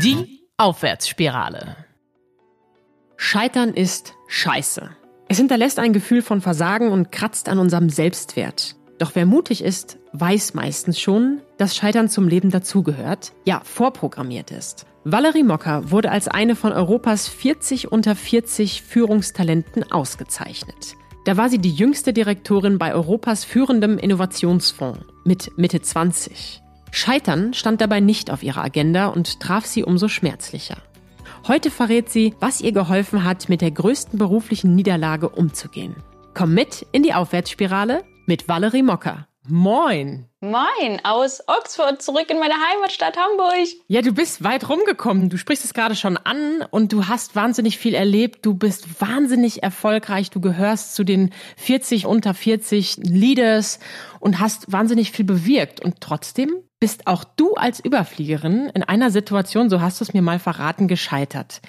Die Aufwärtsspirale. Scheitern ist scheiße. Es hinterlässt ein Gefühl von Versagen und kratzt an unserem Selbstwert. Doch wer mutig ist, weiß meistens schon, dass Scheitern zum Leben dazugehört, ja, vorprogrammiert ist. Valerie Mocker wurde als eine von Europas 40 unter 40 Führungstalenten ausgezeichnet. Da war sie die jüngste Direktorin bei Europas führendem Innovationsfonds mit Mitte 20. Scheitern stand dabei nicht auf ihrer Agenda und traf sie umso schmerzlicher. Heute verrät sie, was ihr geholfen hat, mit der größten beruflichen Niederlage umzugehen. Komm mit in die Aufwärtsspirale mit Valerie Mocker. Moin! Moin, aus Oxford zurück in meine Heimatstadt Hamburg. Ja, du bist weit rumgekommen. Du sprichst es gerade schon an und du hast wahnsinnig viel erlebt. Du bist wahnsinnig erfolgreich. Du gehörst zu den 40 unter 40 Leaders und hast wahnsinnig viel bewirkt. Und trotzdem bist auch du als Überfliegerin in einer Situation, so hast du es mir mal verraten, gescheitert.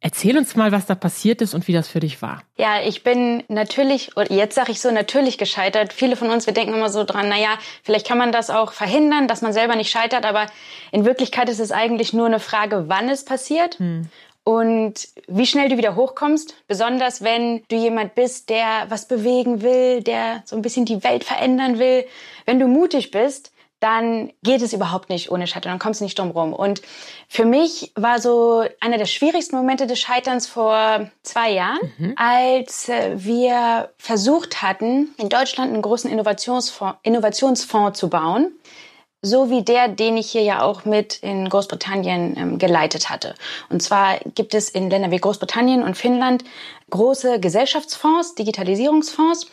Erzähl uns mal, was da passiert ist und wie das für dich war. Ja, ich bin natürlich, oder jetzt sage ich so, natürlich gescheitert. Viele von uns, wir denken immer so dran, naja, vielleicht kann man das auch verhindern, dass man selber nicht scheitert, aber in Wirklichkeit ist es eigentlich nur eine Frage, wann es passiert. Hm. Und wie schnell du wieder hochkommst, besonders wenn du jemand bist, der was bewegen will, der so ein bisschen die Welt verändern will. Wenn du mutig bist, dann geht es überhaupt nicht ohne Scheitern, dann kommst du nicht drum rum. Und für mich war so einer der schwierigsten Momente des Scheiterns vor zwei Jahren, mhm. als äh, wir versucht hatten, in Deutschland einen großen Innovationsfonds, Innovationsfonds zu bauen so wie der, den ich hier ja auch mit in Großbritannien ähm, geleitet hatte. Und zwar gibt es in Ländern wie Großbritannien und Finnland große Gesellschaftsfonds, Digitalisierungsfonds,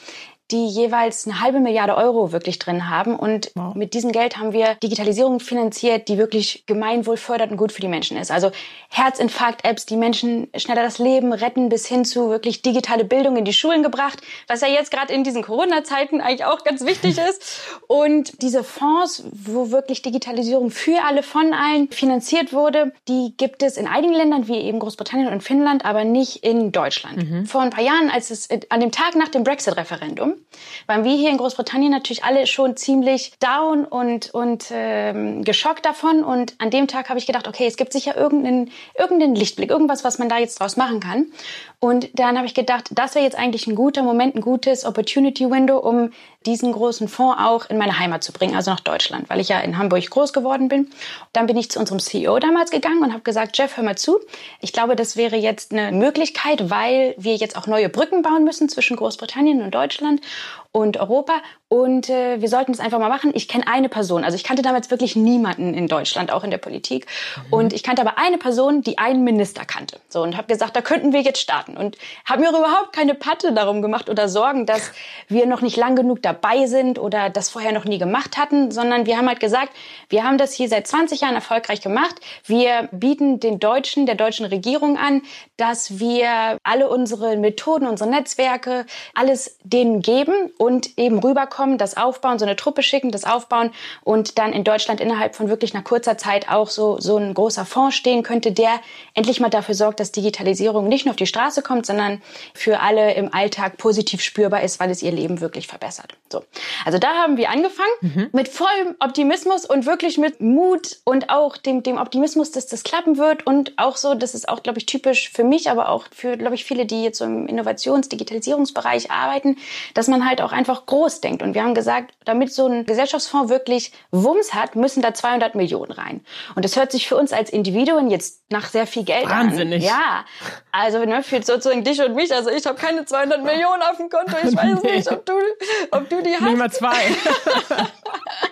die jeweils eine halbe Milliarde Euro wirklich drin haben. Und wow. mit diesem Geld haben wir Digitalisierung finanziert, die wirklich Gemeinwohl fördert und gut für die Menschen ist. Also Herzinfarkt-Apps, die Menschen schneller das Leben retten, bis hin zu wirklich digitale Bildung in die Schulen gebracht, was ja jetzt gerade in diesen Corona-Zeiten eigentlich auch ganz wichtig ist. Und diese Fonds, wo wirklich Digitalisierung für alle, von allen finanziert wurde, die gibt es in einigen Ländern, wie eben Großbritannien und Finnland, aber nicht in Deutschland. Mhm. Vor ein paar Jahren, als es an dem Tag nach dem Brexit-Referendum waren wir hier in Großbritannien natürlich alle schon ziemlich down und, und ähm, geschockt davon. Und an dem Tag habe ich gedacht, okay, es gibt sicher irgendeinen, irgendeinen Lichtblick, irgendwas, was man da jetzt draus machen kann. Und dann habe ich gedacht, das wäre jetzt eigentlich ein guter Moment, ein gutes Opportunity Window, um diesen großen Fonds auch in meine Heimat zu bringen, also nach Deutschland, weil ich ja in Hamburg groß geworden bin. Dann bin ich zu unserem CEO damals gegangen und habe gesagt, Jeff, hör mal zu. Ich glaube, das wäre jetzt eine Möglichkeit, weil wir jetzt auch neue Brücken bauen müssen zwischen Großbritannien und Deutschland und Europa. Und äh, wir sollten es einfach mal machen. Ich kenne eine Person. Also ich kannte damals wirklich niemanden in Deutschland, auch in der Politik. Mhm. Und ich kannte aber eine Person, die einen Minister kannte. So und habe gesagt, da könnten wir jetzt starten. Und habe mir überhaupt keine Patte darum gemacht oder Sorgen, dass wir noch nicht lang genug dabei sind oder das vorher noch nie gemacht hatten, sondern wir haben halt gesagt, wir haben das hier seit 20 Jahren erfolgreich gemacht. Wir bieten den Deutschen, der deutschen Regierung an, dass wir alle unsere Methoden, unsere Netzwerke, alles denen geben und eben rüberkommen, das aufbauen, so eine Truppe schicken, das aufbauen und dann in Deutschland innerhalb von wirklich einer kurzer Zeit auch so, so ein großer Fonds stehen könnte, der endlich mal dafür sorgt, dass Digitalisierung nicht nur auf die Straße kommt, sondern für alle im Alltag positiv spürbar ist, weil es ihr Leben wirklich verbessert. So. Also da haben wir angefangen mhm. mit vollem Optimismus und wirklich mit Mut und auch dem, dem Optimismus, dass das klappen wird und auch so, das ist auch, glaube ich, typisch für mich, aber auch für, glaube ich, viele, die jetzt so im Innovations-, Digitalisierungsbereich arbeiten, dass man halt auch einfach groß denkt. Und wir haben gesagt, damit so ein Gesellschaftsfonds wirklich Wumms hat, müssen da 200 Millionen rein. Und das hört sich für uns als Individuen jetzt nach sehr viel Geld Wahnsinnig. an. Ja, also ne, für sozusagen dich und mich. Also ich habe keine 200 Millionen auf dem Konto. Ich weiß nee. nicht, ob du, ob du die hast. Mal zwei.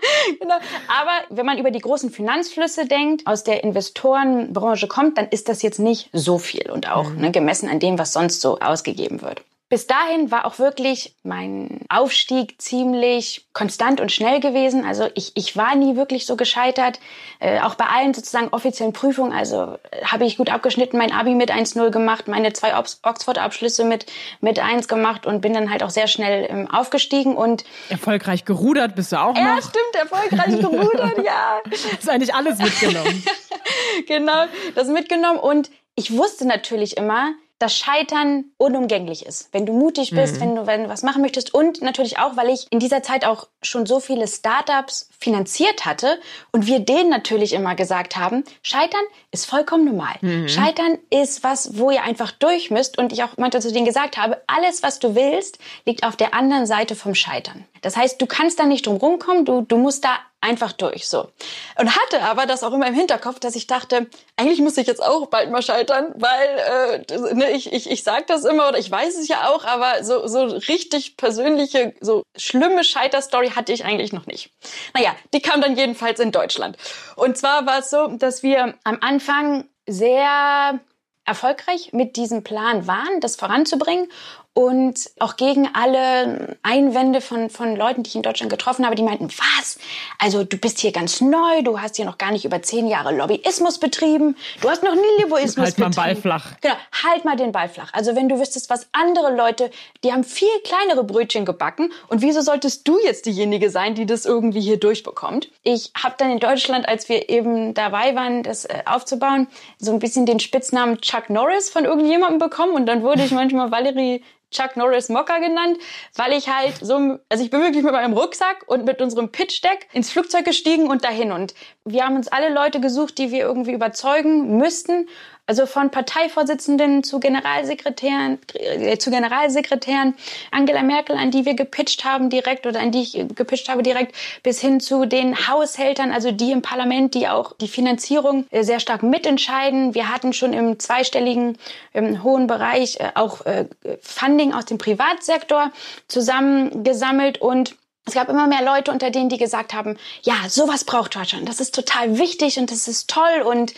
genau. Aber wenn man über die großen Finanzflüsse denkt, aus der Investorenbranche kommt, dann ist das jetzt nicht so viel und auch mhm. ne, gemessen an dem, was sonst so ausgegeben wird. Bis dahin war auch wirklich mein Aufstieg ziemlich konstant und schnell gewesen. Also ich, ich war nie wirklich so gescheitert. Äh, auch bei allen sozusagen offiziellen Prüfungen. Also äh, habe ich gut abgeschnitten, mein Abi mit 1-0 gemacht, meine zwei Oxford-Abschlüsse mit, mit 1 gemacht und bin dann halt auch sehr schnell ähm, aufgestiegen. und Erfolgreich gerudert bist du auch noch? Ja, stimmt, erfolgreich gerudert, ja. Ist eigentlich alles mitgenommen. genau, das mitgenommen. Und ich wusste natürlich immer, dass Scheitern unumgänglich ist. Wenn du mutig bist, mhm. wenn, du, wenn du was machen möchtest. Und natürlich auch, weil ich in dieser Zeit auch schon so viele Startups finanziert hatte und wir denen natürlich immer gesagt haben, Scheitern ist vollkommen normal. Mhm. Scheitern ist was, wo ihr einfach durch müsst. Und ich auch manchmal zu denen gesagt habe, alles, was du willst, liegt auf der anderen Seite vom Scheitern. Das heißt, du kannst da nicht drum rumkommen, du, du musst da einfach durch, so. Und hatte aber das auch immer im Hinterkopf, dass ich dachte, eigentlich muss ich jetzt auch bald mal scheitern, weil äh, ne, ich, ich, ich sage das immer oder ich weiß es ja auch, aber so, so richtig persönliche, so schlimme Scheiterstory hatte ich eigentlich noch nicht. Naja, die kam dann jedenfalls in Deutschland. Und zwar war es so, dass wir am Anfang sehr erfolgreich mit diesem Plan waren, das voranzubringen und auch gegen alle Einwände von, von Leuten, die ich in Deutschland getroffen habe, die meinten, was? Also du bist hier ganz neu, du hast hier noch gar nicht über zehn Jahre Lobbyismus betrieben, du hast noch nie Leboismus halt betrieben. Halt mal Ball flach. Genau, halt mal den Ball flach. Also wenn du wüsstest, was andere Leute, die haben viel kleinere Brötchen gebacken und wieso solltest du jetzt diejenige sein, die das irgendwie hier durchbekommt? Ich habe dann in Deutschland, als wir eben dabei waren, das äh, aufzubauen, so ein bisschen den Spitznamen Chuck Norris von irgendjemandem bekommen und dann wurde ich manchmal Valerie Chuck Norris Mocker genannt, weil ich halt so, also ich bin wirklich mit meinem Rucksack und mit unserem Pitch-Deck ins Flugzeug gestiegen und dahin. Und wir haben uns alle Leute gesucht, die wir irgendwie überzeugen müssten. Also von Parteivorsitzenden zu Generalsekretären, äh, zu Generalsekretären, Angela Merkel, an die wir gepitcht haben direkt oder an die ich gepitcht habe direkt, bis hin zu den Haushältern, also die im Parlament, die auch die Finanzierung äh, sehr stark mitentscheiden. Wir hatten schon im zweistelligen im hohen Bereich äh, auch äh, Funding aus dem Privatsektor zusammengesammelt und es gab immer mehr Leute unter denen, die gesagt haben, ja, sowas braucht Deutschland. Das ist total wichtig und das ist toll und,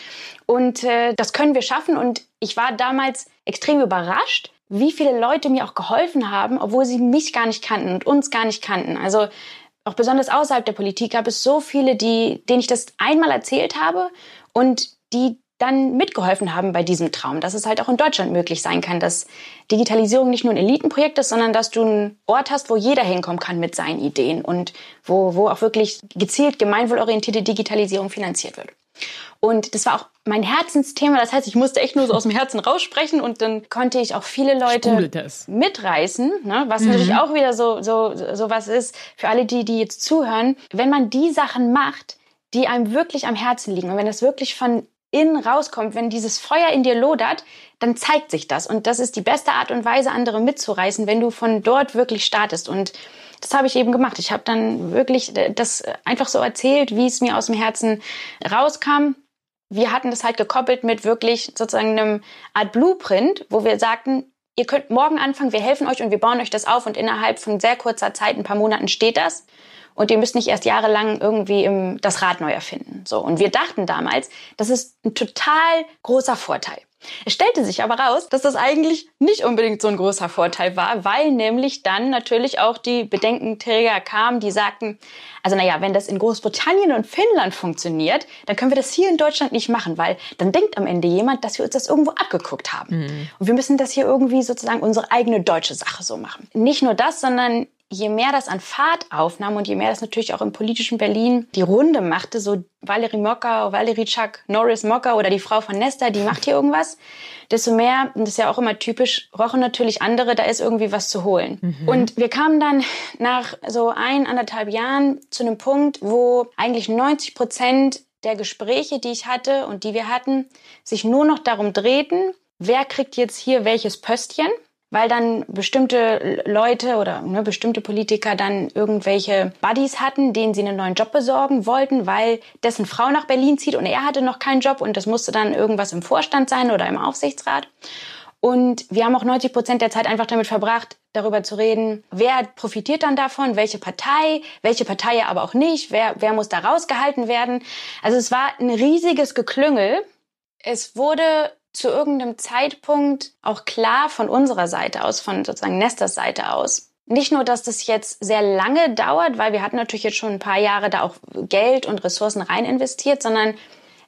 und äh, das können wir schaffen. Und ich war damals extrem überrascht, wie viele Leute mir auch geholfen haben, obwohl sie mich gar nicht kannten und uns gar nicht kannten. Also auch besonders außerhalb der Politik gab es so viele, die, denen ich das einmal erzählt habe und die dann mitgeholfen haben bei diesem Traum, dass es halt auch in Deutschland möglich sein kann, dass Digitalisierung nicht nur ein Elitenprojekt ist, sondern dass du einen Ort hast, wo jeder hinkommen kann mit seinen Ideen und wo, wo auch wirklich gezielt gemeinwohlorientierte Digitalisierung finanziert wird. Und das war auch mein Herzensthema. Das heißt, ich musste echt nur so aus dem Herzen raussprechen und dann konnte ich auch viele Leute mitreißen, ne? was mhm. natürlich auch wieder so, so, so was ist für alle, die, die jetzt zuhören. Wenn man die Sachen macht, die einem wirklich am Herzen liegen und wenn das wirklich von innen rauskommt, wenn dieses Feuer in dir lodert, dann zeigt sich das. Und das ist die beste Art und Weise, andere mitzureißen, wenn du von dort wirklich startest. Und das habe ich eben gemacht. Ich habe dann wirklich äh, das einfach so erzählt, wie es mir aus dem Herzen rauskam. Wir hatten das halt gekoppelt mit wirklich sozusagen einem Art Blueprint, wo wir sagten, ihr könnt morgen anfangen, wir helfen euch und wir bauen euch das auf und innerhalb von sehr kurzer Zeit, ein paar Monaten steht das und ihr müsst nicht erst jahrelang irgendwie im, das Rad neu erfinden. So. Und wir dachten damals, das ist ein total großer Vorteil. Es stellte sich aber raus, dass das eigentlich nicht unbedingt so ein großer Vorteil war, weil nämlich dann natürlich auch die Bedenkenträger kamen, die sagten, also naja, wenn das in Großbritannien und Finnland funktioniert, dann können wir das hier in Deutschland nicht machen, weil dann denkt am Ende jemand, dass wir uns das irgendwo abgeguckt haben. Mhm. Und wir müssen das hier irgendwie sozusagen unsere eigene deutsche Sache so machen. Nicht nur das, sondern je mehr das an Fahrt aufnahm und je mehr das natürlich auch im politischen Berlin die Runde machte, so Valerie Mocker, Valerie Chuck Norris Mocker oder die Frau von Nesta, die macht hier irgendwas, desto mehr, und das ist ja auch immer typisch, rochen natürlich andere, da ist irgendwie was zu holen. Mhm. Und wir kamen dann nach so ein, anderthalb Jahren zu einem Punkt, wo eigentlich 90 Prozent der Gespräche, die ich hatte und die wir hatten, sich nur noch darum drehten, wer kriegt jetzt hier welches Pöstchen weil dann bestimmte Leute oder ne, bestimmte Politiker dann irgendwelche Buddies hatten, denen sie einen neuen Job besorgen wollten, weil dessen Frau nach Berlin zieht und er hatte noch keinen Job und das musste dann irgendwas im Vorstand sein oder im Aufsichtsrat. Und wir haben auch 90 Prozent der Zeit einfach damit verbracht, darüber zu reden, wer profitiert dann davon, welche Partei, welche Partei aber auch nicht, wer, wer muss da rausgehalten werden. Also es war ein riesiges Geklüngel. Es wurde zu irgendeinem Zeitpunkt auch klar von unserer Seite aus, von sozusagen Nestas Seite aus. Nicht nur, dass das jetzt sehr lange dauert, weil wir hatten natürlich jetzt schon ein paar Jahre da auch Geld und Ressourcen rein investiert, sondern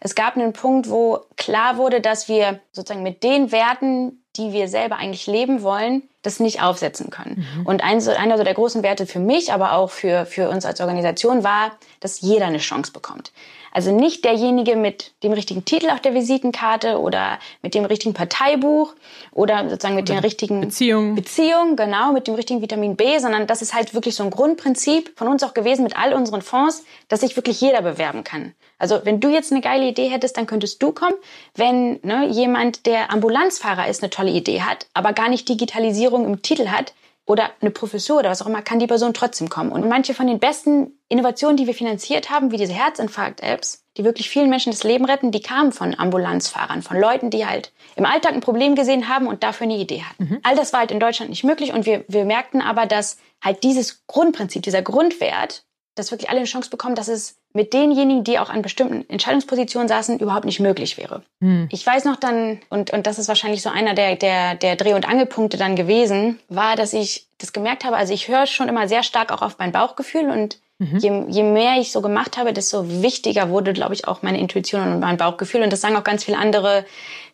es gab einen Punkt, wo klar wurde, dass wir sozusagen mit den Werten, die wir selber eigentlich leben wollen, das nicht aufsetzen können. Mhm. Und ein, einer so der großen Werte für mich, aber auch für, für uns als Organisation war, dass jeder eine Chance bekommt. Also nicht derjenige mit dem richtigen Titel auf der Visitenkarte oder mit dem richtigen Parteibuch oder sozusagen mit oder den richtigen Beziehungen. Beziehungen, genau, mit dem richtigen Vitamin B, sondern das ist halt wirklich so ein Grundprinzip von uns auch gewesen mit all unseren Fonds, dass sich wirklich jeder bewerben kann. Also wenn du jetzt eine geile Idee hättest, dann könntest du kommen. Wenn ne, jemand, der Ambulanzfahrer ist, eine tolle Idee hat, aber gar nicht Digitalisierung im Titel hat, oder eine Professur oder was auch immer, kann die Person trotzdem kommen. Und manche von den besten Innovationen, die wir finanziert haben, wie diese Herzinfarkt-Apps, die wirklich vielen Menschen das Leben retten, die kamen von Ambulanzfahrern, von Leuten, die halt im Alltag ein Problem gesehen haben und dafür eine Idee hatten. Mhm. All das war halt in Deutschland nicht möglich und wir, wir merkten aber, dass halt dieses Grundprinzip, dieser Grundwert, dass wirklich alle eine Chance bekommen, dass es mit denjenigen, die auch an bestimmten Entscheidungspositionen saßen, überhaupt nicht möglich wäre. Hm. Ich weiß noch dann, und, und das ist wahrscheinlich so einer der, der, der Dreh- und Angelpunkte dann gewesen, war, dass ich das gemerkt habe, also ich höre schon immer sehr stark auch auf mein Bauchgefühl und mhm. je, je mehr ich so gemacht habe, desto wichtiger wurde, glaube ich, auch meine Intuition und mein Bauchgefühl. Und das sagen auch ganz viele andere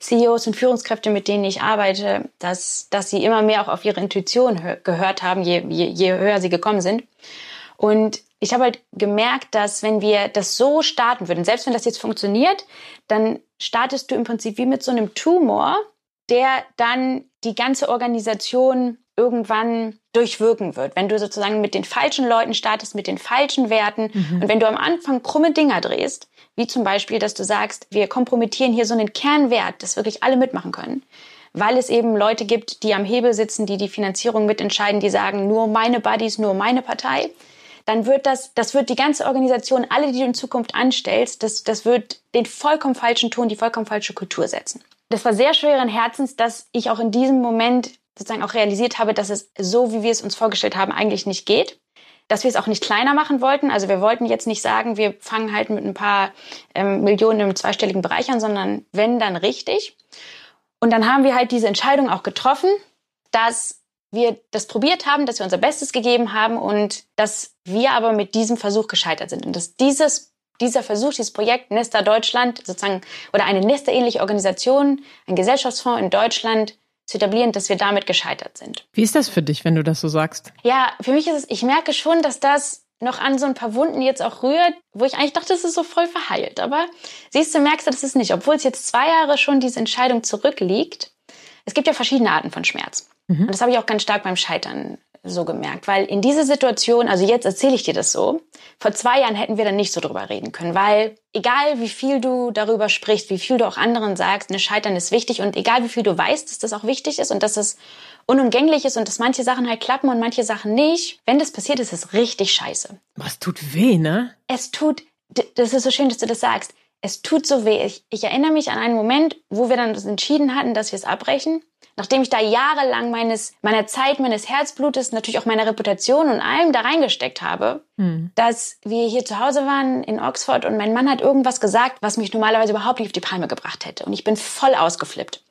CEOs und Führungskräfte, mit denen ich arbeite, dass, dass sie immer mehr auch auf ihre Intuition gehört haben, je, je, je höher sie gekommen sind. Und ich habe halt gemerkt, dass wenn wir das so starten würden, selbst wenn das jetzt funktioniert, dann startest du im Prinzip wie mit so einem Tumor, der dann die ganze Organisation irgendwann durchwirken wird. Wenn du sozusagen mit den falschen Leuten startest, mit den falschen Werten mhm. und wenn du am Anfang krumme Dinger drehst, wie zum Beispiel, dass du sagst, wir kompromittieren hier so einen Kernwert, dass wirklich alle mitmachen können, weil es eben Leute gibt, die am Hebel sitzen, die die Finanzierung mitentscheiden, die sagen, nur meine Buddies, nur meine Partei dann wird das, das wird die ganze Organisation, alle, die du in Zukunft anstellst, das, das wird den vollkommen falschen Ton, die vollkommen falsche Kultur setzen. Das war sehr schweren Herzens, dass ich auch in diesem Moment sozusagen auch realisiert habe, dass es so, wie wir es uns vorgestellt haben, eigentlich nicht geht. Dass wir es auch nicht kleiner machen wollten. Also wir wollten jetzt nicht sagen, wir fangen halt mit ein paar ähm, Millionen im zweistelligen Bereich an, sondern wenn, dann richtig. Und dann haben wir halt diese Entscheidung auch getroffen, dass wir das probiert haben, dass wir unser Bestes gegeben haben und dass wir aber mit diesem Versuch gescheitert sind und dass dieses dieser Versuch, dieses Projekt Nesta Deutschland sozusagen oder eine Nesta-ähnliche Organisation, ein Gesellschaftsfonds in Deutschland zu etablieren, dass wir damit gescheitert sind. Wie ist das für dich, wenn du das so sagst? Ja, für mich ist es, ich merke schon, dass das noch an so ein paar Wunden jetzt auch rührt, wo ich eigentlich dachte, es ist so voll verheilt. Aber siehst du, merkst du, das ist nicht. Obwohl es jetzt zwei Jahre schon diese Entscheidung zurückliegt. Es gibt ja verschiedene Arten von Schmerz. Mhm. Und das habe ich auch ganz stark beim Scheitern so gemerkt, weil in dieser Situation, also jetzt erzähle ich dir das so, vor zwei Jahren hätten wir dann nicht so drüber reden können, weil egal wie viel du darüber sprichst, wie viel du auch anderen sagst, eine Scheitern ist wichtig und egal wie viel du weißt, dass das auch wichtig ist und dass es unumgänglich ist und dass manche Sachen halt klappen und manche Sachen nicht, wenn das passiert, ist es richtig scheiße. Was tut weh, ne? Es tut, das ist so schön, dass du das sagst. Es tut so weh. Ich, ich erinnere mich an einen Moment, wo wir dann entschieden hatten, dass wir es abbrechen nachdem ich da jahrelang meines, meiner Zeit, meines Herzblutes, natürlich auch meiner Reputation und allem da reingesteckt habe, hm. dass wir hier zu Hause waren in Oxford und mein Mann hat irgendwas gesagt, was mich normalerweise überhaupt nicht auf die Palme gebracht hätte. Und ich bin voll ausgeflippt.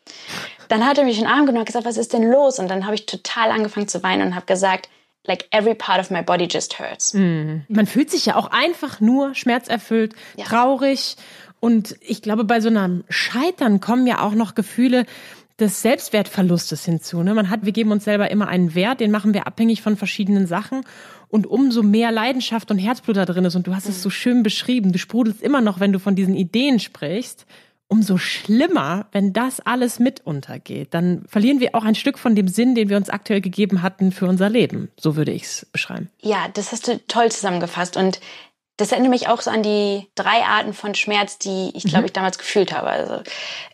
Dann hat er mich in den Arm genommen und gesagt, was ist denn los? Und dann habe ich total angefangen zu weinen und habe gesagt, like every part of my body just hurts. Mhm. Man fühlt sich ja auch einfach nur schmerzerfüllt, ja. traurig. Und ich glaube, bei so einem Scheitern kommen ja auch noch Gefühle, des Selbstwertverlustes hinzu. Ne? Man hat, wir geben uns selber immer einen Wert, den machen wir abhängig von verschiedenen Sachen. Und umso mehr Leidenschaft und Herzblut da drin ist, und du hast es so schön beschrieben, du sprudelst immer noch, wenn du von diesen Ideen sprichst, umso schlimmer, wenn das alles mit untergeht. Dann verlieren wir auch ein Stück von dem Sinn, den wir uns aktuell gegeben hatten für unser Leben. So würde ich es beschreiben. Ja, das hast du toll zusammengefasst. Und das erinnert mich auch so an die drei Arten von Schmerz, die ich, glaube mhm. ich, damals gefühlt habe. Also,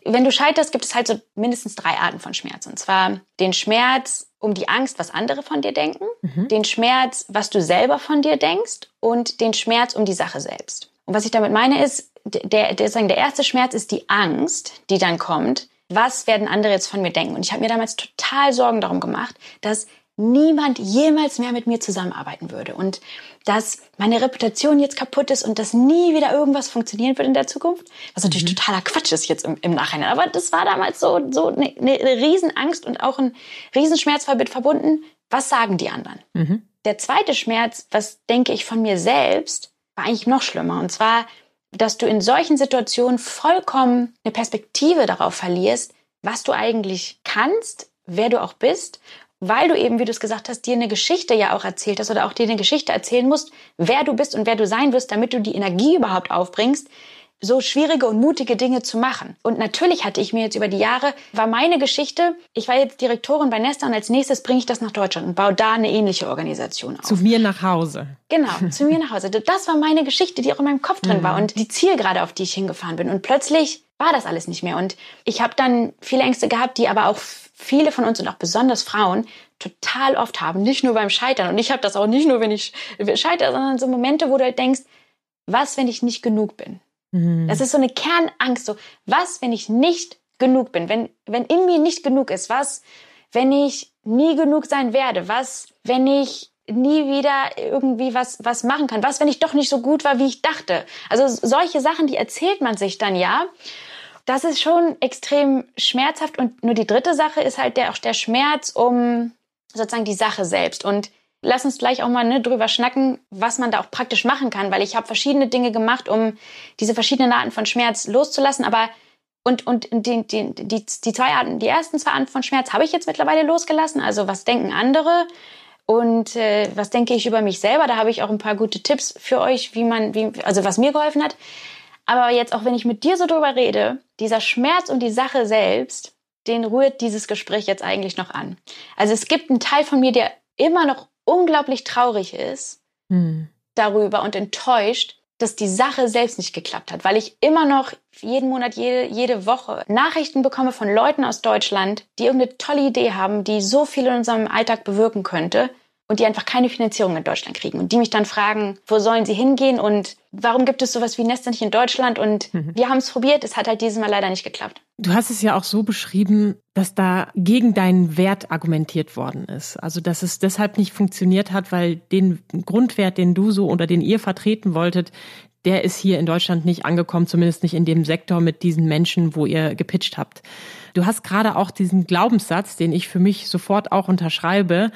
wenn du scheiterst, gibt es halt so mindestens drei Arten von Schmerz. Und zwar den Schmerz um die Angst, was andere von dir denken, mhm. den Schmerz, was du selber von dir denkst und den Schmerz um die Sache selbst. Und was ich damit meine ist, der, der, der erste Schmerz ist die Angst, die dann kommt. Was werden andere jetzt von mir denken? Und ich habe mir damals total Sorgen darum gemacht, dass niemand jemals mehr mit mir zusammenarbeiten würde und dass meine Reputation jetzt kaputt ist und dass nie wieder irgendwas funktionieren wird in der Zukunft. Was natürlich mhm. totaler Quatsch ist jetzt im, im, Nachhinein. Aber das war damals so, so eine, eine Riesenangst und auch ein Riesenschmerz damit verbunden. Was sagen die anderen? Mhm. Der zweite Schmerz, was denke ich von mir selbst, war eigentlich noch schlimmer. Und zwar, dass du in solchen Situationen vollkommen eine Perspektive darauf verlierst, was du eigentlich kannst, wer du auch bist weil du eben, wie du es gesagt hast, dir eine Geschichte ja auch erzählt hast oder auch dir eine Geschichte erzählen musst, wer du bist und wer du sein wirst, damit du die Energie überhaupt aufbringst, so schwierige und mutige Dinge zu machen. Und natürlich hatte ich mir jetzt über die Jahre, war meine Geschichte, ich war jetzt Direktorin bei Nesta und als nächstes bringe ich das nach Deutschland und baue da eine ähnliche Organisation auf. Zu mir nach Hause. Genau, zu mir nach Hause. Das war meine Geschichte, die auch in meinem Kopf drin mhm. war und die Zielgerade, auf die ich hingefahren bin. Und plötzlich war das alles nicht mehr. Und ich habe dann viele Ängste gehabt, die aber auch viele von uns und auch besonders Frauen total oft haben, nicht nur beim Scheitern. Und ich habe das auch nicht nur, wenn ich scheitere, sondern so Momente, wo du halt denkst, was, wenn ich nicht genug bin? Mhm. Das ist so eine Kernangst. So, was, wenn ich nicht genug bin? Wenn, wenn in mir nicht genug ist? Was, wenn ich nie genug sein werde? Was, wenn ich nie wieder irgendwie was, was machen kann? Was, wenn ich doch nicht so gut war, wie ich dachte? Also solche Sachen, die erzählt man sich dann ja. Das ist schon extrem schmerzhaft. Und nur die dritte Sache ist halt der, auch der Schmerz um sozusagen die Sache selbst. Und Lass uns gleich auch mal ne, drüber schnacken, was man da auch praktisch machen kann, weil ich habe verschiedene Dinge gemacht, um diese verschiedenen Arten von Schmerz loszulassen. Aber und, und die, die, die, die zwei Arten, die ersten zwei Arten von Schmerz habe ich jetzt mittlerweile losgelassen. Also was denken andere und äh, was denke ich über mich selber? Da habe ich auch ein paar gute Tipps für euch, wie man, wie, also was mir geholfen hat. Aber jetzt auch, wenn ich mit dir so drüber rede, dieser Schmerz und die Sache selbst, den rührt dieses Gespräch jetzt eigentlich noch an. Also es gibt einen Teil von mir, der immer noch unglaublich traurig ist hm. darüber und enttäuscht, dass die Sache selbst nicht geklappt hat, weil ich immer noch jeden Monat, jede, jede Woche Nachrichten bekomme von Leuten aus Deutschland, die irgendeine tolle Idee haben, die so viel in unserem Alltag bewirken könnte und die einfach keine Finanzierung in Deutschland kriegen und die mich dann fragen, wo sollen sie hingehen und warum gibt es sowas wie Nester nicht in Deutschland und mhm. wir haben es probiert, es hat halt dieses Mal leider nicht geklappt. Du hast es ja auch so beschrieben, dass da gegen deinen Wert argumentiert worden ist. Also, dass es deshalb nicht funktioniert hat, weil den Grundwert, den du so oder den ihr vertreten wolltet, der ist hier in Deutschland nicht angekommen, zumindest nicht in dem Sektor mit diesen Menschen, wo ihr gepitcht habt. Du hast gerade auch diesen Glaubenssatz, den ich für mich sofort auch unterschreibe,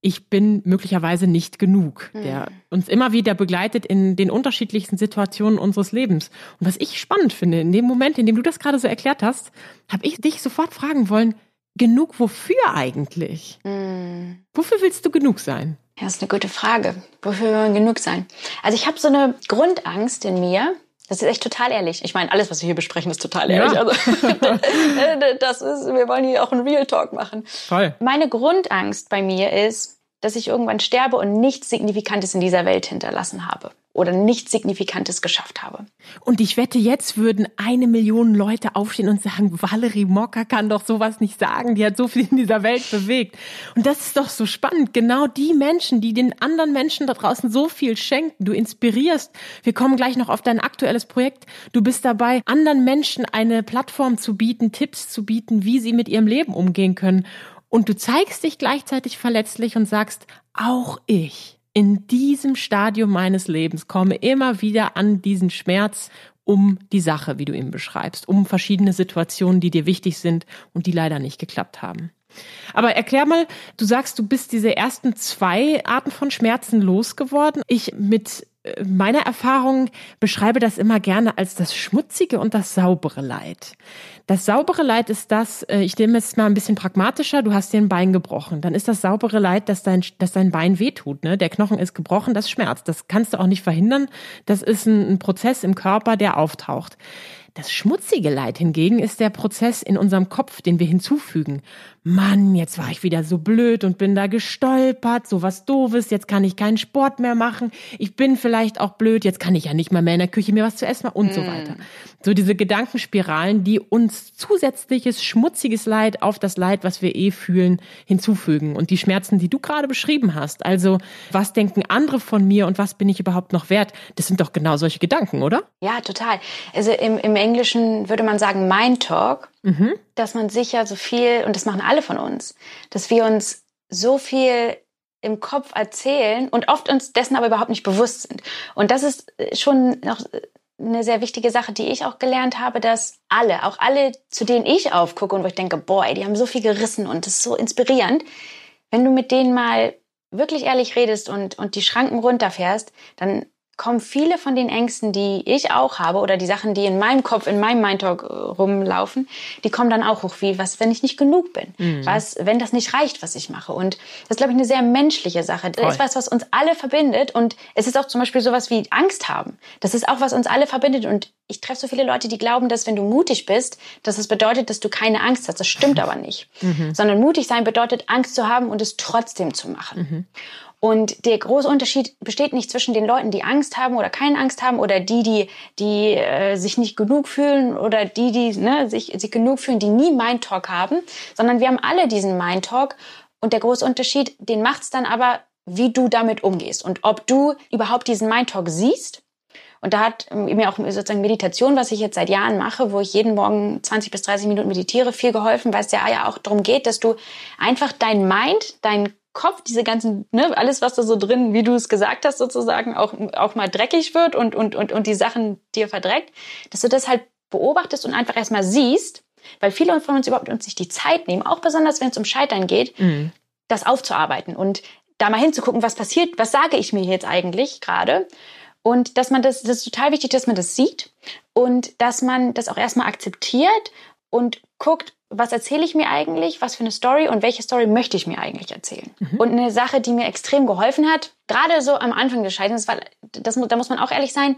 ich bin möglicherweise nicht genug, der hm. uns immer wieder begleitet in den unterschiedlichsten Situationen unseres Lebens. Und was ich spannend finde, in dem Moment, in dem du das gerade so erklärt hast, habe ich dich sofort fragen wollen, genug wofür eigentlich? Mhm. Wofür willst du genug sein? Ja, das ist eine gute Frage. Wofür will man genug sein? Also ich habe so eine Grundangst in mir, das ist echt total ehrlich. Ich meine, alles, was wir hier besprechen, ist total ehrlich. Ja. Also, das ist, wir wollen hier auch einen Real Talk machen. Voll. Meine Grundangst bei mir ist, dass ich irgendwann sterbe und nichts Signifikantes in dieser Welt hinterlassen habe oder nichts Signifikantes geschafft habe. Und ich wette, jetzt würden eine Million Leute aufstehen und sagen, Valerie Mocker kann doch sowas nicht sagen, die hat so viel in dieser Welt bewegt. Und das ist doch so spannend. Genau die Menschen, die den anderen Menschen da draußen so viel schenken, du inspirierst. Wir kommen gleich noch auf dein aktuelles Projekt. Du bist dabei, anderen Menschen eine Plattform zu bieten, Tipps zu bieten, wie sie mit ihrem Leben umgehen können. Und du zeigst dich gleichzeitig verletzlich und sagst, auch ich in diesem Stadium meines Lebens komme immer wieder an diesen Schmerz um die Sache, wie du ihn beschreibst, um verschiedene Situationen, die dir wichtig sind und die leider nicht geklappt haben. Aber erklär mal, du sagst, du bist diese ersten zwei Arten von Schmerzen losgeworden. Ich mit meiner Erfahrung beschreibe das immer gerne als das schmutzige und das saubere Leid. Das saubere Leid ist das, äh, ich nehme es mal ein bisschen pragmatischer, du hast dir ein Bein gebrochen. Dann ist das saubere Leid, dass dein, dass dein Bein wehtut. Ne? Der Knochen ist gebrochen, das schmerzt. Das kannst du auch nicht verhindern. Das ist ein, ein Prozess im Körper, der auftaucht. Das schmutzige Leid hingegen ist der Prozess in unserem Kopf, den wir hinzufügen. Mann, jetzt war ich wieder so blöd und bin da gestolpert, so was doofes, jetzt kann ich keinen Sport mehr machen, ich bin vielleicht auch blöd, jetzt kann ich ja nicht mal mehr in der Küche mir was zu essen machen und mm. so weiter. So diese Gedankenspiralen, die uns zusätzliches schmutziges Leid auf das Leid, was wir eh fühlen, hinzufügen und die Schmerzen, die du gerade beschrieben hast. Also, was denken andere von mir und was bin ich überhaupt noch wert? Das sind doch genau solche Gedanken, oder? Ja, total. Also im, im Englischen würde man sagen Mind Talk, mhm. dass man sicher so viel, und das machen alle von uns, dass wir uns so viel im Kopf erzählen und oft uns dessen aber überhaupt nicht bewusst sind. Und das ist schon noch eine sehr wichtige Sache, die ich auch gelernt habe, dass alle, auch alle, zu denen ich aufgucke und wo ich denke, boah, ey, die haben so viel gerissen und das ist so inspirierend, wenn du mit denen mal wirklich ehrlich redest und, und die Schranken runterfährst, dann kommen viele von den Ängsten, die ich auch habe oder die Sachen, die in meinem Kopf, in meinem Mindtalk äh, rumlaufen, die kommen dann auch hoch, wie was, wenn ich nicht genug bin, mhm. was, wenn das nicht reicht, was ich mache. Und das ist, glaube ich, eine sehr menschliche Sache. Das ist was, was uns alle verbindet. Und es ist auch zum Beispiel sowas wie Angst haben. Das ist auch, was uns alle verbindet. Und ich treffe so viele Leute, die glauben, dass wenn du mutig bist, dass das bedeutet, dass du keine Angst hast. Das stimmt aber nicht. Mhm. Sondern mutig sein bedeutet, Angst zu haben und es trotzdem zu machen. Mhm. Und der große Unterschied besteht nicht zwischen den Leuten, die Angst haben oder keine Angst haben oder die, die, die äh, sich nicht genug fühlen oder die, die ne, sich, sich genug fühlen, die nie Mind Talk haben, sondern wir haben alle diesen Mind Talk. Und der große Unterschied, den macht's dann aber, wie du damit umgehst und ob du überhaupt diesen Mind Talk siehst. Und da hat mir auch sozusagen Meditation, was ich jetzt seit Jahren mache, wo ich jeden Morgen 20 bis 30 Minuten meditiere, viel geholfen, weil es ja auch darum geht, dass du einfach dein Mind, dein Kopf, diese ganzen, ne, alles, was da so drin, wie du es gesagt hast, sozusagen auch, auch mal dreckig wird und, und, und, und die Sachen dir verdreckt, dass du das halt beobachtest und einfach erstmal siehst, weil viele von uns überhaupt uns nicht die Zeit nehmen, auch besonders wenn es um Scheitern geht, mhm. das aufzuarbeiten und da mal hinzugucken, was passiert, was sage ich mir jetzt eigentlich gerade. Und dass man das, das ist total wichtig, dass man das sieht und dass man das auch erstmal akzeptiert und guckt, was erzähle ich mir eigentlich, was für eine Story und welche Story möchte ich mir eigentlich erzählen. Mhm. Und eine Sache, die mir extrem geholfen hat, gerade so am Anfang des Scheiterns, weil das, da muss man auch ehrlich sein,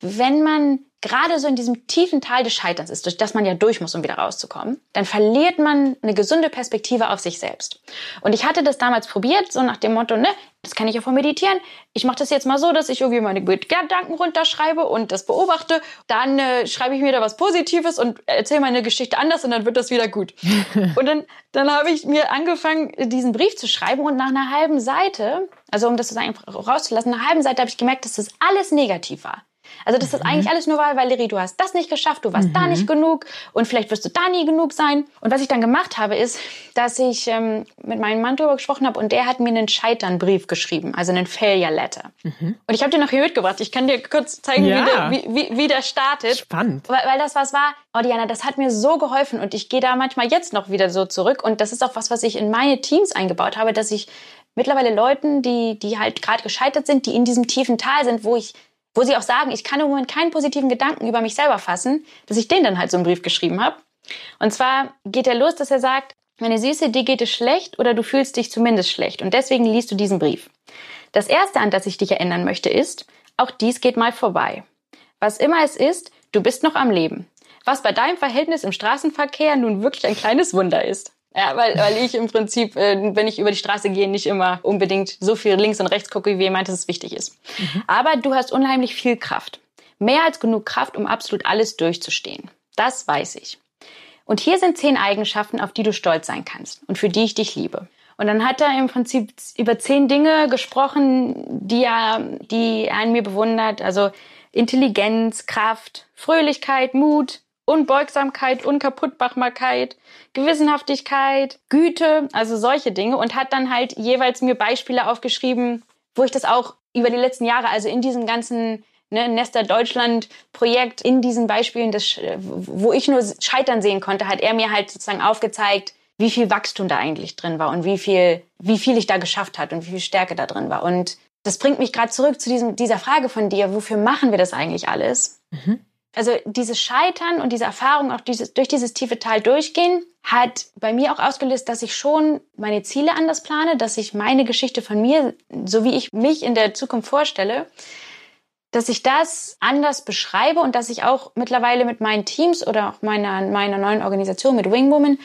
wenn man gerade so in diesem tiefen Tal des Scheiterns ist, durch das man ja durch muss, um wieder rauszukommen, dann verliert man eine gesunde Perspektive auf sich selbst. Und ich hatte das damals probiert, so nach dem Motto, ne, das kann ich ja von meditieren. Ich mache das jetzt mal so, dass ich irgendwie meine Gedanken runterschreibe und das beobachte. Dann äh, schreibe ich mir da was Positives und erzähle meine Geschichte anders und dann wird das wieder gut. und dann, dann habe ich mir angefangen, diesen Brief zu schreiben und nach einer halben Seite, also um das einfach rauszulassen, nach einer halben Seite habe ich gemerkt, dass das alles negativ war. Also das mhm. ist eigentlich alles nur, weil Valerie, du hast das nicht geschafft, du warst mhm. da nicht genug und vielleicht wirst du da nie genug sein. Und was ich dann gemacht habe, ist, dass ich ähm, mit meinem Mann darüber gesprochen habe und der hat mir einen Scheiternbrief geschrieben, also einen Failure Letter. Mhm. Und ich habe den noch hier mitgebracht. Ich kann dir kurz zeigen, ja. wie, der, wie, wie, wie der startet. Spannend. Weil, weil das was war, oh Diana, das hat mir so geholfen und ich gehe da manchmal jetzt noch wieder so zurück und das ist auch was, was ich in meine Teams eingebaut habe, dass ich mittlerweile Leuten, die, die halt gerade gescheitert sind, die in diesem tiefen Tal sind, wo ich wo sie auch sagen, ich kann im Moment keinen positiven Gedanken über mich selber fassen, dass ich den dann halt so einen Brief geschrieben habe. Und zwar geht er los, dass er sagt, meine Süße, dir geht es schlecht oder du fühlst dich zumindest schlecht und deswegen liest du diesen Brief. Das erste, an das ich dich erinnern möchte, ist, auch dies geht mal vorbei. Was immer es ist, du bist noch am Leben. Was bei deinem Verhältnis im Straßenverkehr nun wirklich ein kleines Wunder ist. Ja, weil, weil ich im Prinzip, äh, wenn ich über die Straße gehe, nicht immer unbedingt so viel links und rechts gucke, wie jemand, dass es wichtig ist. Mhm. Aber du hast unheimlich viel Kraft. Mehr als genug Kraft, um absolut alles durchzustehen. Das weiß ich. Und hier sind zehn Eigenschaften, auf die du stolz sein kannst und für die ich dich liebe. Und dann hat er im Prinzip über zehn Dinge gesprochen, die er, die er an mir bewundert. Also Intelligenz, Kraft, Fröhlichkeit, Mut, Unbeugsamkeit, Unkaputtmachbarkeit, Gewissenhaftigkeit, Güte, also solche Dinge und hat dann halt jeweils mir Beispiele aufgeschrieben, wo ich das auch über die letzten Jahre, also in diesem ganzen ne, Nester Deutschland Projekt, in diesen Beispielen, des, wo ich nur Scheitern sehen konnte, hat er mir halt sozusagen aufgezeigt, wie viel Wachstum da eigentlich drin war und wie viel, wie viel ich da geschafft hat und wie viel Stärke da drin war. Und das bringt mich gerade zurück zu diesem, dieser Frage von dir, wofür machen wir das eigentlich alles? Mhm. Also dieses Scheitern und diese Erfahrung, auch dieses, durch dieses tiefe Tal durchgehen, hat bei mir auch ausgelöst, dass ich schon meine Ziele anders plane, dass ich meine Geschichte von mir, so wie ich mich in der Zukunft vorstelle, dass ich das anders beschreibe und dass ich auch mittlerweile mit meinen Teams oder auch meiner, meiner neuen Organisation mit Wingwoman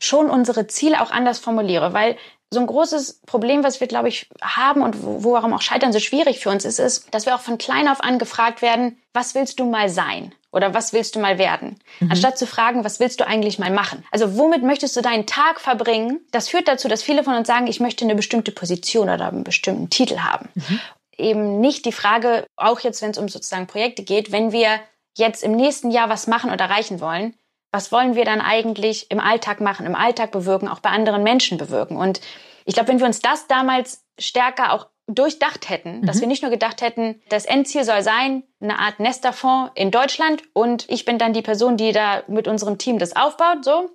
schon unsere Ziele auch anders formuliere, weil so ein großes Problem, was wir, glaube ich, haben und wo, warum auch Scheitern so schwierig für uns ist, ist, dass wir auch von klein auf an gefragt werden, was willst du mal sein? Oder was willst du mal werden? Mhm. Anstatt zu fragen, was willst du eigentlich mal machen? Also womit möchtest du deinen Tag verbringen? Das führt dazu, dass viele von uns sagen, ich möchte eine bestimmte Position oder einen bestimmten Titel haben. Mhm. Eben nicht die Frage, auch jetzt, wenn es um sozusagen Projekte geht, wenn wir jetzt im nächsten Jahr was machen oder erreichen wollen, was wollen wir dann eigentlich im Alltag machen, im Alltag bewirken, auch bei anderen Menschen bewirken. Und ich glaube, wenn wir uns das damals stärker auch durchdacht hätten, mhm. dass wir nicht nur gedacht hätten, das Endziel soll sein, eine Art Nesterfonds in Deutschland und ich bin dann die Person, die da mit unserem Team das aufbaut, so.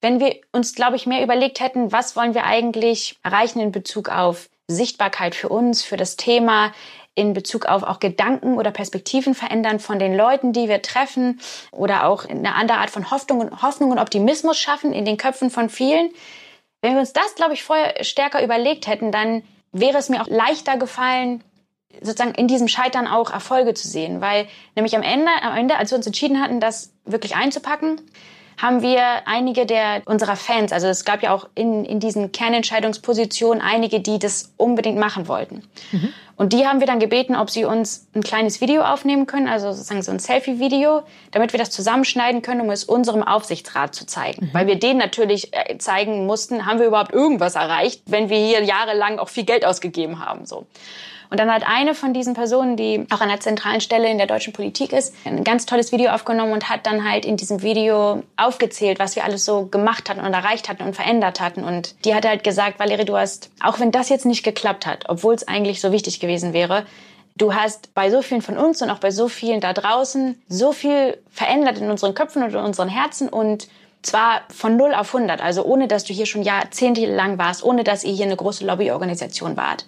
Wenn wir uns, glaube ich, mehr überlegt hätten, was wollen wir eigentlich erreichen in Bezug auf Sichtbarkeit für uns, für das Thema, in Bezug auf auch Gedanken oder Perspektiven verändern von den Leuten, die wir treffen oder auch eine andere Art von Hoffnung und, Hoffnung und Optimismus schaffen in den Köpfen von vielen. Wenn wir uns das, glaube ich, vorher stärker überlegt hätten, dann wäre es mir auch leichter gefallen, sozusagen in diesem Scheitern auch Erfolge zu sehen, weil nämlich am Ende, am Ende, als wir uns entschieden hatten, das wirklich einzupacken, haben wir einige der unserer Fans, also es gab ja auch in, in diesen Kernentscheidungspositionen einige, die das unbedingt machen wollten. Mhm. Und die haben wir dann gebeten, ob sie uns ein kleines Video aufnehmen können, also sozusagen so ein Selfie-Video, damit wir das zusammenschneiden können, um es unserem Aufsichtsrat zu zeigen. Mhm. Weil wir denen natürlich äh, zeigen mussten, haben wir überhaupt irgendwas erreicht, wenn wir hier jahrelang auch viel Geld ausgegeben haben, so. Und dann hat eine von diesen Personen, die auch an einer zentralen Stelle in der deutschen Politik ist, ein ganz tolles Video aufgenommen und hat dann halt in diesem Video aufgezählt, was wir alles so gemacht hatten und erreicht hatten und verändert hatten. Und die hat halt gesagt, Valerie, du hast, auch wenn das jetzt nicht geklappt hat, obwohl es eigentlich so wichtig gewesen wäre, Du hast bei so vielen von uns und auch bei so vielen da draußen so viel verändert in unseren Köpfen und in unseren Herzen und zwar von 0 auf 100, also ohne dass du hier schon jahrzehntelang warst, ohne dass ihr hier eine große Lobbyorganisation wart.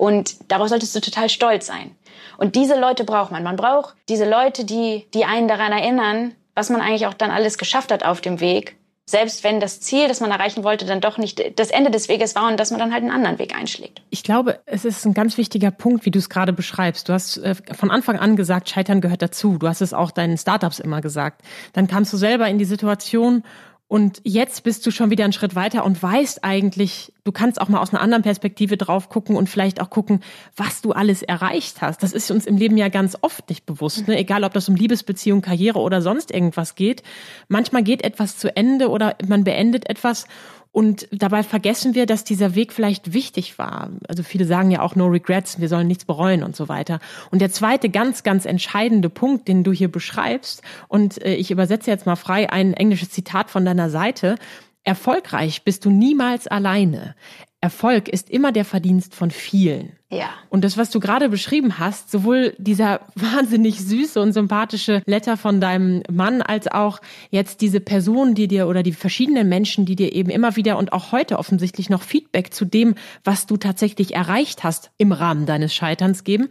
Und darauf solltest du total stolz sein. Und diese Leute braucht man. Man braucht diese Leute, die, die einen daran erinnern, was man eigentlich auch dann alles geschafft hat auf dem Weg. Selbst wenn das Ziel, das man erreichen wollte, dann doch nicht das Ende des Weges war und dass man dann halt einen anderen Weg einschlägt. Ich glaube, es ist ein ganz wichtiger Punkt, wie du es gerade beschreibst. Du hast äh, von Anfang an gesagt, Scheitern gehört dazu. Du hast es auch deinen Startups immer gesagt. Dann kamst du selber in die Situation und jetzt bist du schon wieder einen Schritt weiter und weißt eigentlich, du kannst auch mal aus einer anderen Perspektive drauf gucken und vielleicht auch gucken, was du alles erreicht hast. Das ist uns im Leben ja ganz oft nicht bewusst, ne? egal ob das um Liebesbeziehung, Karriere oder sonst irgendwas geht. Manchmal geht etwas zu Ende oder man beendet etwas und dabei vergessen wir, dass dieser Weg vielleicht wichtig war. Also viele sagen ja auch no regrets, wir sollen nichts bereuen und so weiter. Und der zweite ganz, ganz entscheidende Punkt, den du hier beschreibst, und äh, ich übersetze jetzt mal frei ein englisches Zitat von deiner Seite, Erfolgreich bist du niemals alleine. Erfolg ist immer der Verdienst von vielen. Ja. Und das, was du gerade beschrieben hast, sowohl dieser wahnsinnig süße und sympathische Letter von deinem Mann, als auch jetzt diese Person, die dir oder die verschiedenen Menschen, die dir eben immer wieder und auch heute offensichtlich noch Feedback zu dem, was du tatsächlich erreicht hast im Rahmen deines Scheiterns geben,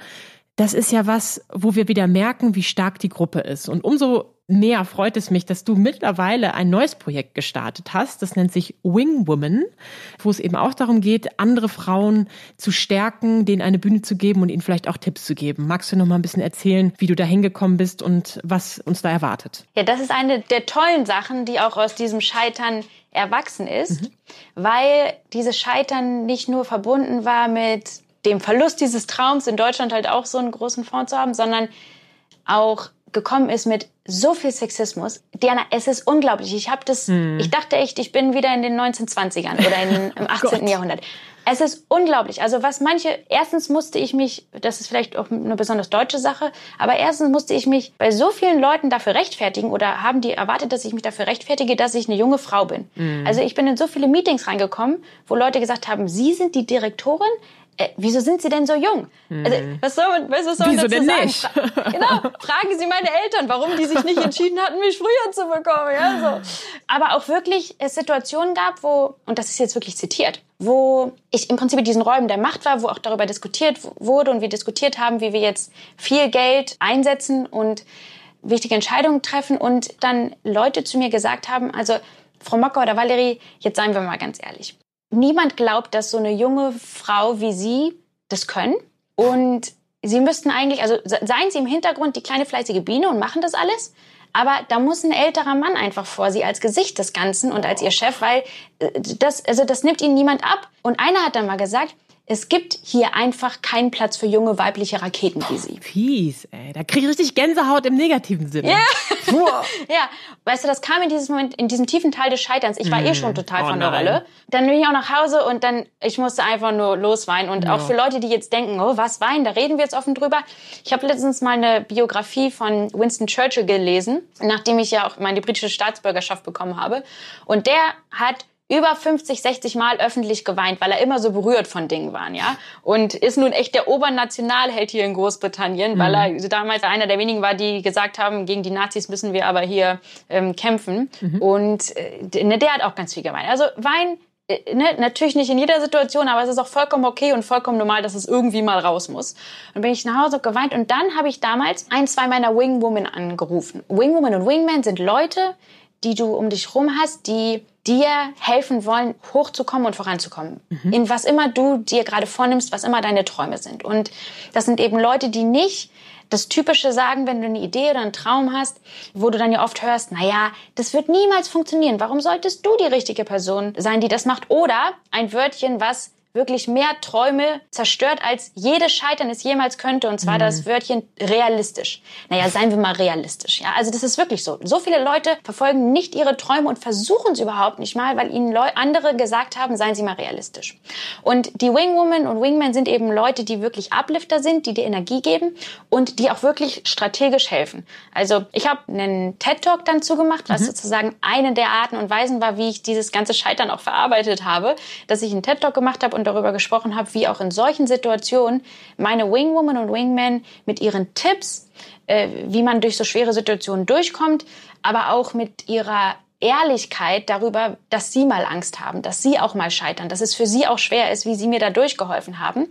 das ist ja was, wo wir wieder merken, wie stark die Gruppe ist. Und umso mehr freut es mich, dass du mittlerweile ein neues Projekt gestartet hast. Das nennt sich Wing Woman, wo es eben auch darum geht, andere Frauen zu stärken, denen eine Bühne zu geben und ihnen vielleicht auch Tipps zu geben. Magst du noch mal ein bisschen erzählen, wie du da hingekommen bist und was uns da erwartet? Ja, das ist eine der tollen Sachen, die auch aus diesem Scheitern erwachsen ist, mhm. weil dieses Scheitern nicht nur verbunden war mit dem Verlust dieses Traums in Deutschland halt auch so einen großen Fonds zu haben, sondern auch gekommen ist mit so viel Sexismus. Diana, es ist unglaublich. Ich habe das, hm. ich dachte echt, ich bin wieder in den 1920ern oder in, im 18. Jahrhundert. Es ist unglaublich. Also was manche, erstens musste ich mich, das ist vielleicht auch eine besonders deutsche Sache, aber erstens musste ich mich bei so vielen Leuten dafür rechtfertigen oder haben die erwartet, dass ich mich dafür rechtfertige, dass ich eine junge Frau bin. Mhm. Also ich bin in so viele Meetings reingekommen, wo Leute gesagt haben, Sie sind die Direktorin, äh, wieso sind Sie denn so jung? Hm. Also, was soll man, was soll man wieso dazu denn sagen? Nicht? genau, fragen Sie meine Eltern, warum die sich nicht entschieden hatten, mich früher zu bekommen. Ja, so. Aber auch wirklich es Situationen gab, wo, und das ist jetzt wirklich zitiert, wo ich im Prinzip in diesen Räumen der Macht war, wo auch darüber diskutiert wurde und wir diskutiert haben, wie wir jetzt viel Geld einsetzen und wichtige Entscheidungen treffen und dann Leute zu mir gesagt haben, also Frau Mocker oder Valerie, jetzt seien wir mal ganz ehrlich niemand glaubt, dass so eine junge Frau wie Sie das können. Und Sie müssten eigentlich, also seien Sie im Hintergrund die kleine fleißige Biene und machen das alles. Aber da muss ein älterer Mann einfach vor Sie als Gesicht des Ganzen und als Ihr Chef, weil äh, das, also das nimmt Ihnen niemand ab. Und einer hat dann mal gesagt, es gibt hier einfach keinen Platz für junge weibliche Raketen wie sie. Fies, ey. Da krieg ich richtig Gänsehaut im negativen Sinne. Ja. ja. Weißt du, das kam in diesem Moment, in diesem tiefen Teil des Scheiterns. Ich war mm. eh schon total oh, von der Rolle. Dann bin ich auch nach Hause und dann, ich musste einfach nur losweinen. Und ja. auch für Leute, die jetzt denken, oh, was weinen, da reden wir jetzt offen drüber. Ich habe letztens mal eine Biografie von Winston Churchill gelesen, nachdem ich ja auch meine britische Staatsbürgerschaft bekommen habe. Und der hat über 50, 60 Mal öffentlich geweint, weil er immer so berührt von Dingen war, ja. Und ist nun echt der Obernationalheld hier in Großbritannien, mhm. weil er damals einer der wenigen war, die gesagt haben, gegen die Nazis müssen wir aber hier ähm, kämpfen. Mhm. Und äh, ne, der hat auch ganz viel geweint. Also Wein äh, ne, natürlich nicht in jeder Situation, aber es ist auch vollkommen okay und vollkommen normal, dass es irgendwie mal raus muss. Dann bin ich nach Hause geweint und dann habe ich damals ein, zwei meiner Wingwomen angerufen. Wingwoman und Wingman sind Leute, die du um dich rum hast, die dir helfen wollen, hochzukommen und voranzukommen. Mhm. In was immer du dir gerade vornimmst, was immer deine Träume sind. Und das sind eben Leute, die nicht das Typische sagen, wenn du eine Idee oder einen Traum hast, wo du dann ja oft hörst, na ja, das wird niemals funktionieren. Warum solltest du die richtige Person sein, die das macht? Oder ein Wörtchen, was wirklich mehr Träume zerstört, als jedes Scheitern es jemals könnte. Und zwar mhm. das Wörtchen realistisch. Naja, seien wir mal realistisch. Ja, also das ist wirklich so. So viele Leute verfolgen nicht ihre Träume und versuchen es überhaupt nicht mal, weil ihnen Leu andere gesagt haben, seien sie mal realistisch. Und die Wingwoman und Wingman sind eben Leute, die wirklich Uplifter sind, die dir Energie geben und die auch wirklich strategisch helfen. Also ich habe einen TED-Talk dann zugemacht, was mhm. sozusagen eine der Arten und Weisen war, wie ich dieses ganze Scheitern auch verarbeitet habe, dass ich einen TED-Talk gemacht habe und darüber gesprochen habe, wie auch in solchen Situationen meine Wingwoman und Wingman mit ihren Tipps, äh, wie man durch so schwere Situationen durchkommt, aber auch mit ihrer Ehrlichkeit darüber, dass sie mal Angst haben, dass sie auch mal scheitern, dass es für sie auch schwer ist, wie sie mir da durchgeholfen haben.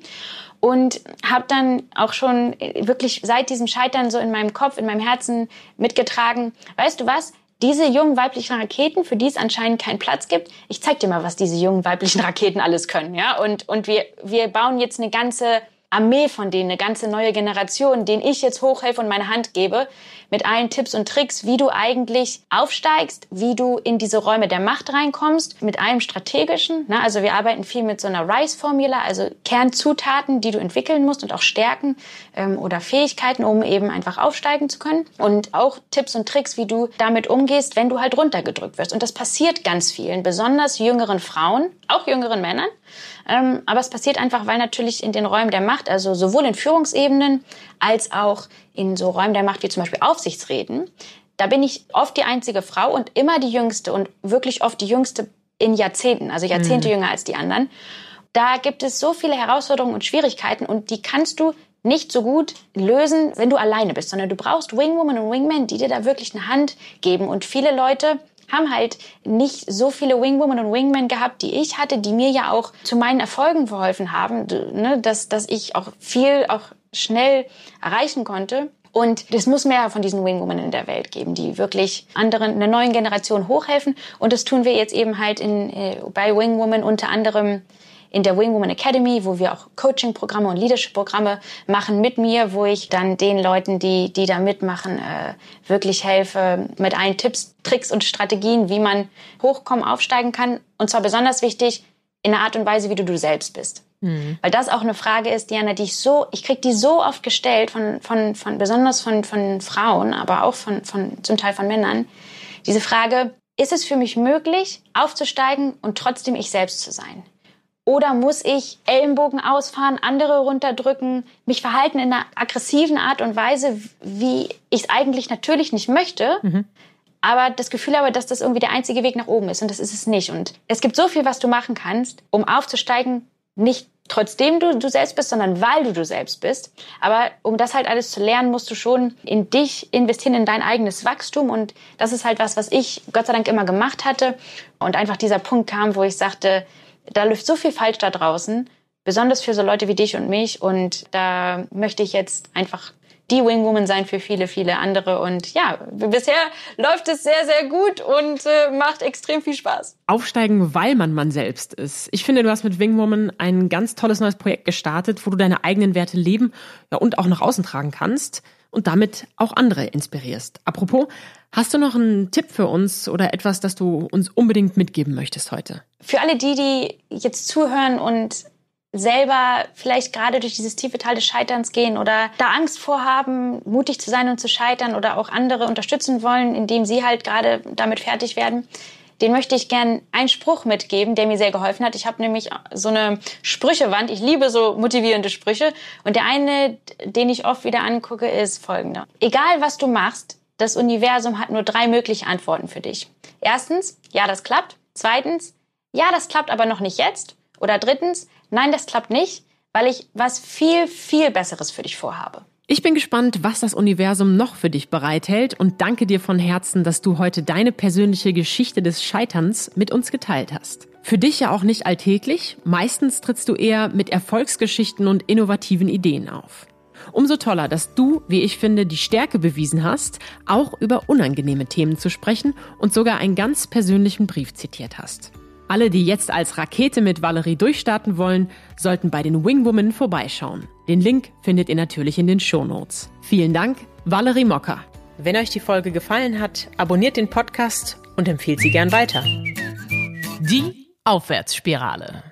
Und habe dann auch schon wirklich seit diesem Scheitern so in meinem Kopf, in meinem Herzen mitgetragen, weißt du was, diese jungen weiblichen Raketen, für die es anscheinend keinen Platz gibt, ich zeig dir mal, was diese jungen weiblichen Raketen alles können, ja? Und, und wir, wir bauen jetzt eine ganze Armee von denen, eine ganze neue Generation, denen ich jetzt hochhelfe und meine Hand gebe, mit allen Tipps und Tricks, wie du eigentlich aufsteigst, wie du in diese Räume der Macht reinkommst, mit allem strategischen. Ne? Also wir arbeiten viel mit so einer Rice-Formula, also Kernzutaten, die du entwickeln musst und auch Stärken ähm, oder Fähigkeiten, um eben einfach aufsteigen zu können. Und auch Tipps und Tricks, wie du damit umgehst, wenn du halt runtergedrückt wirst. Und das passiert ganz vielen, besonders jüngeren Frauen, auch jüngeren Männern. Ähm, aber es passiert einfach, weil natürlich in den Räumen der Macht, also sowohl in Führungsebenen als auch in so Räumen der Macht wie zum Beispiel Aufsichtsräten, da bin ich oft die einzige Frau und immer die jüngste und wirklich oft die jüngste in Jahrzehnten, also Jahrzehnte mhm. jünger als die anderen. Da gibt es so viele Herausforderungen und Schwierigkeiten und die kannst du nicht so gut lösen, wenn du alleine bist, sondern du brauchst Wingwoman und Wingmen, die dir da wirklich eine Hand geben. Und viele Leute haben halt nicht so viele Wingwomen und Wingmen gehabt, die ich hatte, die mir ja auch zu meinen Erfolgen verholfen haben, ne, dass, dass ich auch viel, auch schnell erreichen konnte. Und es muss mehr von diesen Wingwomen in der Welt geben, die wirklich anderen, einer neuen Generation hochhelfen. Und das tun wir jetzt eben halt in, äh, bei Wingwoman unter anderem in der Wing Woman Academy, wo wir auch Coaching-Programme und Leadership-Programme machen mit mir, wo ich dann den Leuten, die, die da mitmachen, äh, wirklich helfe mit allen Tipps, Tricks und Strategien, wie man hochkommen, aufsteigen kann. Und zwar besonders wichtig in der Art und Weise, wie du du selbst bist. Mhm. Weil das auch eine Frage ist, Diana, die ich so, ich krieg die so oft gestellt von, von, von besonders von, von Frauen, aber auch von, von, zum Teil von Männern. Diese Frage, ist es für mich möglich, aufzusteigen und trotzdem ich selbst zu sein? Oder muss ich Ellenbogen ausfahren, andere runterdrücken, mich verhalten in einer aggressiven Art und Weise, wie ich es eigentlich natürlich nicht möchte, mhm. aber das Gefühl habe, dass das irgendwie der einzige Weg nach oben ist und das ist es nicht. Und es gibt so viel, was du machen kannst, um aufzusteigen, nicht trotzdem du du selbst bist, sondern weil du du selbst bist. Aber um das halt alles zu lernen, musst du schon in dich investieren, in dein eigenes Wachstum. Und das ist halt was, was ich Gott sei Dank immer gemacht hatte. Und einfach dieser Punkt kam, wo ich sagte, da läuft so viel falsch da draußen, besonders für so Leute wie dich und mich. Und da möchte ich jetzt einfach die Wingwoman sein für viele, viele andere. Und ja, bisher läuft es sehr, sehr gut und äh, macht extrem viel Spaß. Aufsteigen, weil man man selbst ist. Ich finde, du hast mit Wingwoman ein ganz tolles neues Projekt gestartet, wo du deine eigenen Werte leben ja, und auch nach außen tragen kannst und damit auch andere inspirierst. Apropos, hast du noch einen Tipp für uns oder etwas, das du uns unbedingt mitgeben möchtest heute? Für alle die, die jetzt zuhören und selber vielleicht gerade durch dieses tiefe Tal des Scheiterns gehen oder da Angst vorhaben, mutig zu sein und zu scheitern oder auch andere unterstützen wollen, indem sie halt gerade damit fertig werden den möchte ich gern einen Spruch mitgeben, der mir sehr geholfen hat. Ich habe nämlich so eine Sprüchewand. Ich liebe so motivierende Sprüche. Und der eine, den ich oft wieder angucke, ist folgender. Egal was du machst, das Universum hat nur drei mögliche Antworten für dich. Erstens, ja, das klappt. Zweitens, ja, das klappt aber noch nicht jetzt. Oder drittens, nein, das klappt nicht, weil ich was viel, viel Besseres für dich vorhabe. Ich bin gespannt, was das Universum noch für dich bereithält und danke dir von Herzen, dass du heute deine persönliche Geschichte des Scheiterns mit uns geteilt hast. Für dich ja auch nicht alltäglich. Meistens trittst du eher mit Erfolgsgeschichten und innovativen Ideen auf. Umso toller, dass du, wie ich finde, die Stärke bewiesen hast, auch über unangenehme Themen zu sprechen und sogar einen ganz persönlichen Brief zitiert hast. Alle, die jetzt als Rakete mit Valerie durchstarten wollen, sollten bei den Wingwomen vorbeischauen. Den Link findet ihr natürlich in den Shownotes. Vielen Dank, Valerie Mocker. Wenn euch die Folge gefallen hat, abonniert den Podcast und empfehlt sie gern weiter. Die Aufwärtsspirale.